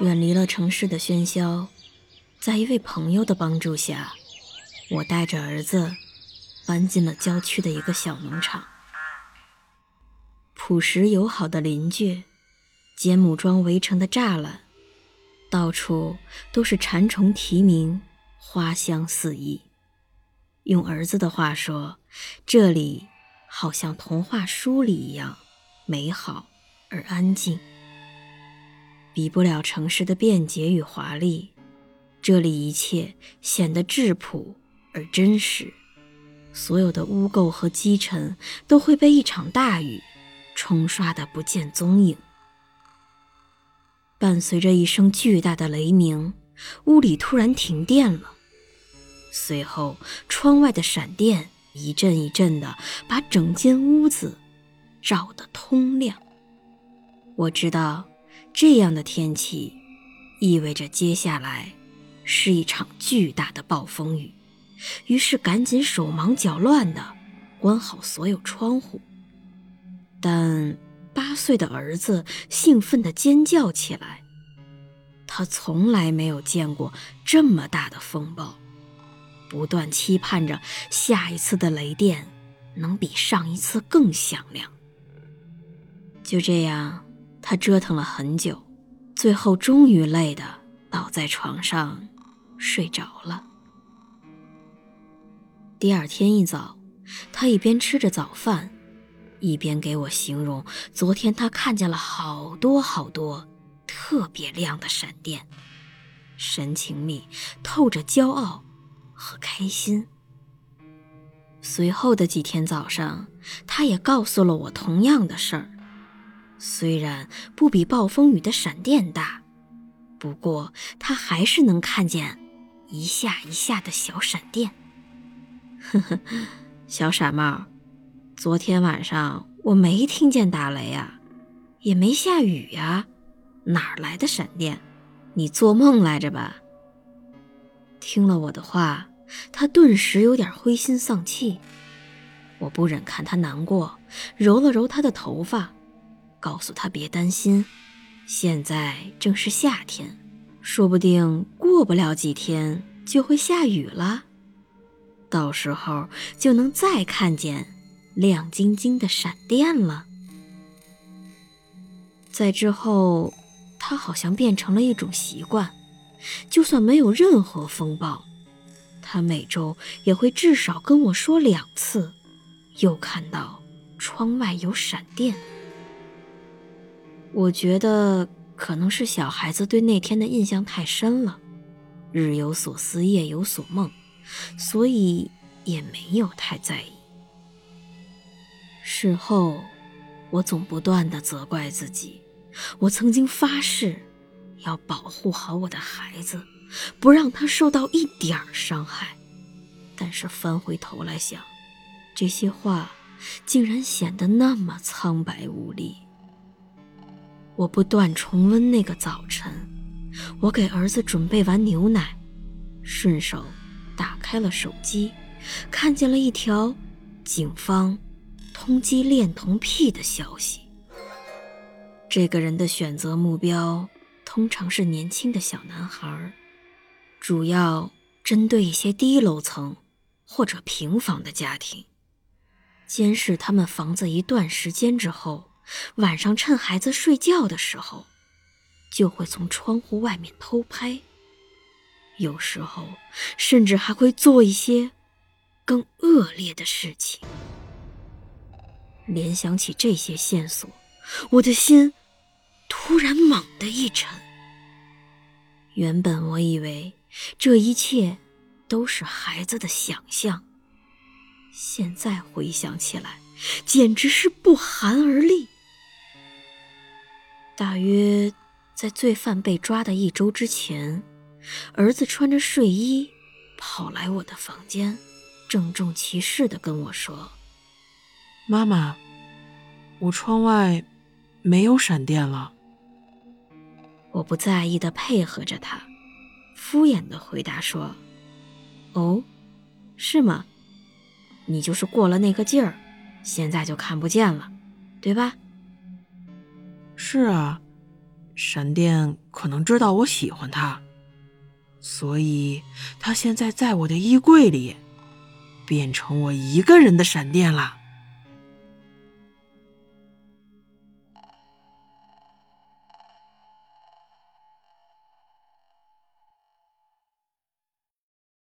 远离了城市的喧嚣，在一位朋友的帮助下，我带着儿子搬进了郊区的一个小农场。朴实友好的邻居，简木桩围成的栅栏，到处都是蝉虫啼鸣，花香四溢。用儿子的话说，这里好像童话书里一样美好而安静。比不了城市的便捷与华丽，这里一切显得质朴而真实。所有的污垢和积尘都会被一场大雨冲刷得不见踪影。伴随着一声巨大的雷鸣，屋里突然停电了，随后窗外的闪电一阵一阵的把整间屋子照得通亮。我知道。这样的天气，意味着接下来是一场巨大的暴风雨。于是赶紧手忙脚乱地关好所有窗户。但八岁的儿子兴奋地尖叫起来，他从来没有见过这么大的风暴，不断期盼着下一次的雷电能比上一次更响亮。就这样。他折腾了很久，最后终于累得倒在床上睡着了。第二天一早，他一边吃着早饭，一边给我形容昨天他看见了好多好多特别亮的闪电，神情里透着骄傲和开心。随后的几天早上，他也告诉了我同样的事儿。虽然不比暴风雨的闪电大，不过他还是能看见一下一下的小闪电。呵呵，小傻帽，昨天晚上我没听见打雷啊，也没下雨呀，哪来的闪电？你做梦来着吧？听了我的话，他顿时有点灰心丧气。我不忍看他难过，揉了揉他的头发。告诉他别担心，现在正是夏天，说不定过不了几天就会下雨了，到时候就能再看见亮晶晶的闪电了。在之后，他好像变成了一种习惯，就算没有任何风暴，他每周也会至少跟我说两次，又看到窗外有闪电。我觉得可能是小孩子对那天的印象太深了，日有所思，夜有所梦，所以也没有太在意。事后，我总不断的责怪自己，我曾经发誓要保护好我的孩子，不让他受到一点伤害，但是翻回头来想，这些话竟然显得那么苍白无力。我不断重温那个早晨，我给儿子准备完牛奶，顺手打开了手机，看见了一条警方通缉恋童癖的消息。这个人的选择目标通常是年轻的小男孩，主要针对一些低楼层或者平房的家庭，监视他们房子一段时间之后。晚上趁孩子睡觉的时候，就会从窗户外面偷拍。有时候，甚至还会做一些更恶劣的事情。联想起这些线索，我的心突然猛地一沉。原本我以为这一切都是孩子的想象，现在回想起来，简直是不寒而栗。大约在罪犯被抓的一周之前，儿子穿着睡衣跑来我的房间，郑重其事地跟我说：“妈妈，我窗外没有闪电了。”我不在意地配合着他，敷衍地回答说：“哦，是吗？你就是过了那个劲儿，现在就看不见了，对吧？”“是啊。”闪电可能知道我喜欢他，所以他现在在我的衣柜里，变成我一个人的闪电了。